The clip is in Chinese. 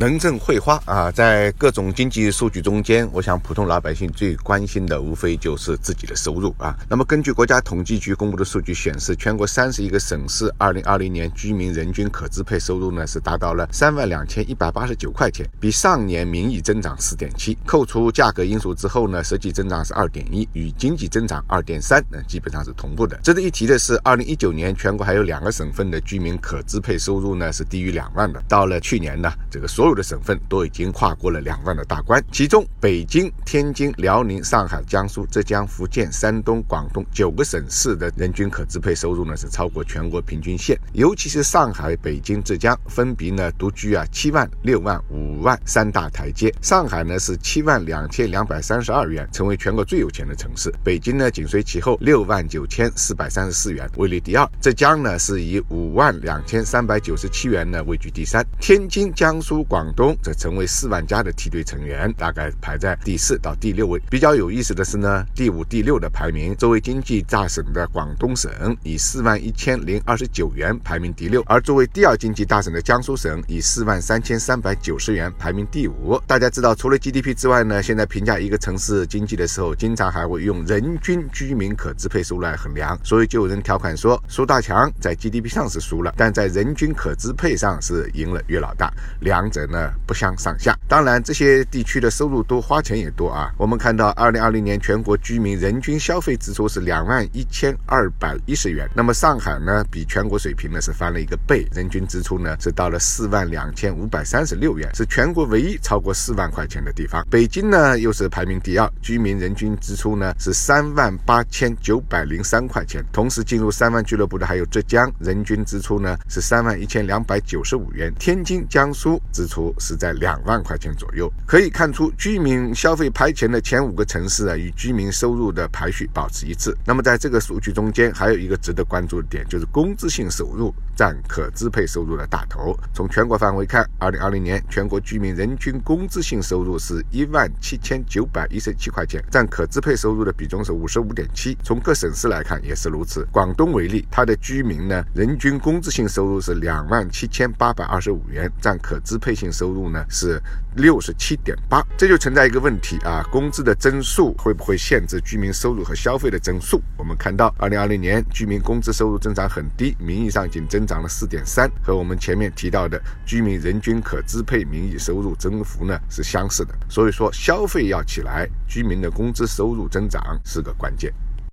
能挣会花啊，在各种经济数据中间，我想普通老百姓最关心的无非就是自己的收入啊。那么根据国家统计局公布的数据显示，全国三十一个省市二零二零年居民人均可支配收入呢是达到了三万两千一百八十九块钱，比上年名义增长四点七，扣除价格因素之后呢，实际增长是二点一，与经济增长二点三呢基本上是同步的。值得一提的是，二零一九年全国还有两个省份的居民可支配收入呢是低于两万的，到了去年呢，这个所有。的省份都已经跨过了两万的大关，其中北京、天津、辽宁、上海、江苏、浙江、福建、山东、广东九个省市的人均可支配收入呢是超过全国平均线，尤其是上海、北京、浙江分别呢独居啊七万、六万、五万三大台阶。上海呢是七万两千两百三十二元，成为全国最有钱的城市。北京呢紧随其后，六万九千四百三十四元位列第二。浙江呢是以五万两千三百九十七元呢位居第三。天津、江苏、广东则成为四万家的梯队成员，大概排在第四到第六位。比较有意思的是呢，第五、第六的排名，作为经济大省的广东省以四万一千零二十九元排名第六，而作为第二经济大省的江苏省以四万三千三百九十元排名第五。大家知道，除了 GDP 之外呢，现在评价一个城市经济的时候，经常还会用人均居民可支配收入来衡量。所以就有人调侃说，苏大强在 GDP 上是输了，但在人均可支配上是赢了岳老大，两者者。呢不相上下，当然这些地区的收入多，花钱也多啊。我们看到，二零二零年全国居民人均消费支出是两万一千二百一十元，那么上海呢，比全国水平呢是翻了一个倍，人均支出呢是到了四万两千五百三十六元，是全国唯一超过四万块钱的地方。北京呢又是排名第二，居民人均支出呢是三万八千九百零三块钱，同时进入三万俱乐部的还有浙江，人均支出呢是三万一千两百九十五元，天津、江苏支出。是在两万块钱左右，可以看出居民消费排前的前五个城市啊，与居民收入的排序保持一致。那么在这个数据中间，还有一个值得关注的点，就是工资性收入占可支配收入的大头。从全国范围看，二零二零年全国居民人均工资性收入是一万七千九百一十七块钱，占可支配收入的比重是五十五点七。从各省市来看也是如此。广东为例，它的居民呢人均工资性收入是两万七千八百二十五元，占可支配性。收入呢是六十七点八，这就存在一个问题啊，工资的增速会不会限制居民收入和消费的增速？我们看到，二零二零年居民工资收入增长很低，名义上仅增涨了四点三，和我们前面提到的居民人均可支配名义收入增幅呢是相似的。所以说，消费要起来，居民的工资收入增长是个关键。